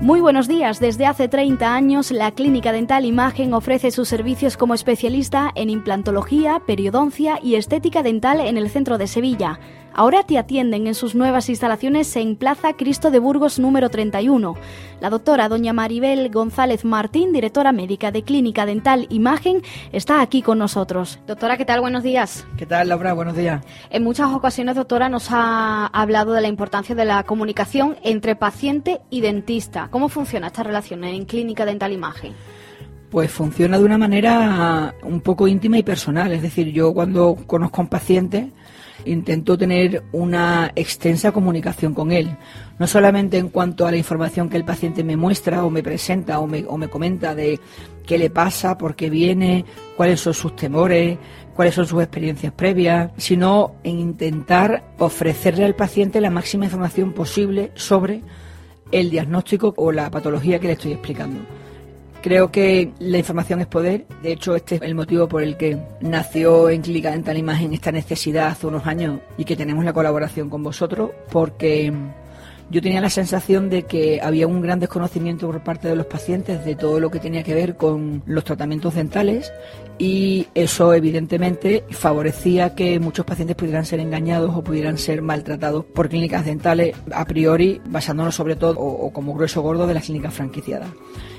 Muy buenos días. Desde hace 30 años, la Clínica Dental Imagen ofrece sus servicios como especialista en implantología, periodoncia y estética dental en el centro de Sevilla. Ahora te atienden en sus nuevas instalaciones en Plaza Cristo de Burgos número 31. La doctora doña Maribel González Martín, directora médica de Clínica Dental Imagen, está aquí con nosotros. Doctora, ¿qué tal? Buenos días. ¿Qué tal, Laura? Buenos días. En muchas ocasiones, doctora, nos ha hablado de la importancia de la comunicación entre paciente y dentista. ¿Cómo funciona esta relación en Clínica Dental Imagen? Pues funciona de una manera un poco íntima y personal. Es decir, yo cuando conozco a un paciente intento tener una extensa comunicación con él, no solamente en cuanto a la información que el paciente me muestra o me presenta o me, o me comenta de qué le pasa, por qué viene, cuáles son sus temores, cuáles son sus experiencias previas, sino en intentar ofrecerle al paciente la máxima información posible sobre el diagnóstico o la patología que le estoy explicando. Creo que la información es poder. De hecho, este es el motivo por el que nació en Clínica Imagen esta necesidad hace unos años y que tenemos la colaboración con vosotros, porque yo tenía la sensación de que había un gran desconocimiento por parte de los pacientes de todo lo que tenía que ver con los tratamientos dentales y eso evidentemente favorecía que muchos pacientes pudieran ser engañados o pudieran ser maltratados por clínicas dentales a priori basándonos sobre todo o, o como grueso gordo de las clínicas franquiciadas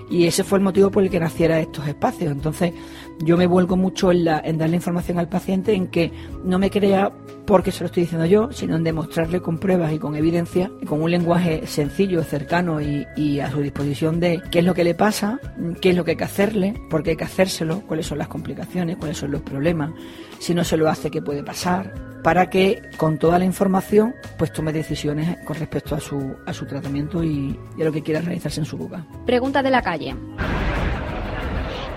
y ese fue el motivo por el que naciera estos espacios. Entonces, yo me vuelco mucho en, la, en darle información al paciente en que no me crea porque se lo estoy diciendo yo, sino en demostrarle con pruebas y con evidencia, y con un lenguaje sencillo, cercano y, y a su disposición de qué es lo que le pasa, qué es lo que hay que hacerle, por qué hay que hacérselo, cuáles son las complicaciones, cuáles son los problemas, si no se lo hace, qué puede pasar, para que con toda la información pues tome decisiones con respecto a su, a su tratamiento y, y a lo que quiera realizarse en su boca. Pregunta de la calle.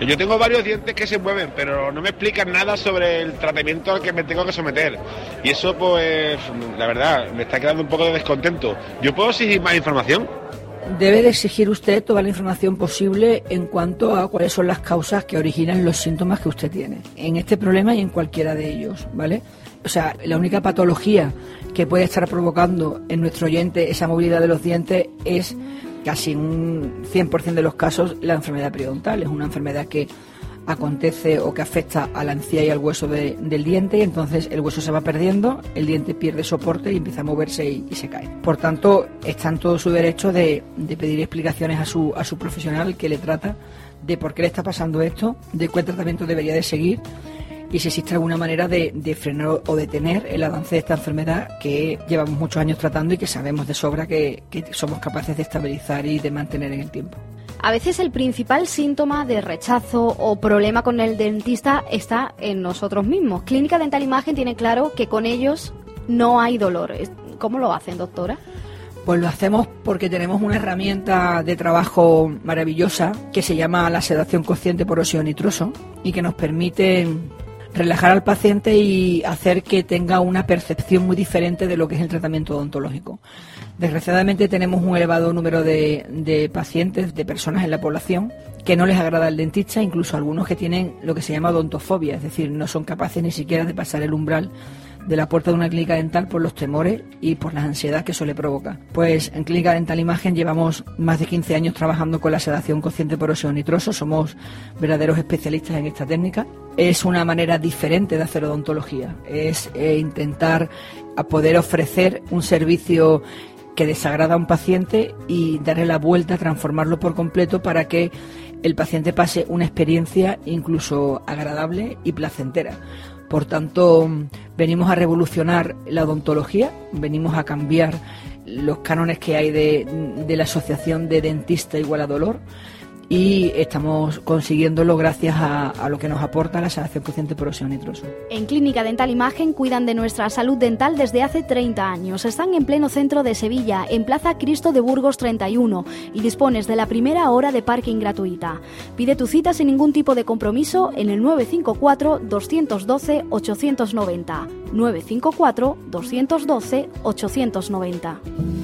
Yo tengo varios dientes que se mueven, pero no me explican nada sobre el tratamiento al que me tengo que someter. Y eso, pues, la verdad, me está quedando un poco de descontento. ¿Yo puedo exigir más información? Debe de exigir usted toda la información posible en cuanto a cuáles son las causas que originan los síntomas que usted tiene. En este problema y en cualquiera de ellos, ¿vale? O sea, la única patología que puede estar provocando en nuestro oyente esa movilidad de los dientes es casi un 100% de los casos la enfermedad periodontal. Es una enfermedad que acontece o que afecta a la encía y al hueso de, del diente y entonces el hueso se va perdiendo, el diente pierde soporte y empieza a moverse y, y se cae. Por tanto, está en todo su derecho de, de, pedir explicaciones a su, a su profesional que le trata de por qué le está pasando esto, de qué tratamiento debería de seguir y si existe alguna manera de, de, frenar o detener el avance de esta enfermedad que llevamos muchos años tratando y que sabemos de sobra que, que somos capaces de estabilizar y de mantener en el tiempo. A veces el principal síntoma de rechazo o problema con el dentista está en nosotros mismos. Clínica Dental Imagen tiene claro que con ellos no hay dolor. ¿Cómo lo hacen, doctora? Pues lo hacemos porque tenemos una herramienta de trabajo maravillosa que se llama la sedación consciente por óxido nitroso y que nos permite relajar al paciente y hacer que tenga una percepción muy diferente de lo que es el tratamiento odontológico. Desgraciadamente tenemos un elevado número de, de, pacientes, de personas en la población que no les agrada el dentista, incluso algunos que tienen lo que se llama odontofobia, es decir, no son capaces ni siquiera de pasar el umbral de la puerta de una clínica dental por los temores y por la ansiedad que eso le provoca. Pues en Clínica Dental Imagen llevamos más de 15 años trabajando con la sedación consciente por óxido nitroso, somos verdaderos especialistas en esta técnica. Es una manera diferente de hacer odontología, es eh, intentar a poder ofrecer un servicio que desagrada a un paciente y darle la vuelta, transformarlo por completo para que el paciente pase una experiencia incluso agradable y placentera. Por tanto, venimos a revolucionar la odontología, venimos a cambiar los cánones que hay de, de la asociación de dentista igual a dolor y estamos consiguiéndolo gracias a, lo que nos aporta la sanación consciente por. En Clínica Dental Imagen cuidan de nuestra salud dental desde hace 30 años. Están en pleno centro de Sevilla, en Plaza Cristo de Burgos 31 y dispones de la primera hora de parking gratuita. Pide tu cita sin ningún tipo de compromiso en el 954 212 890. 954 212 890.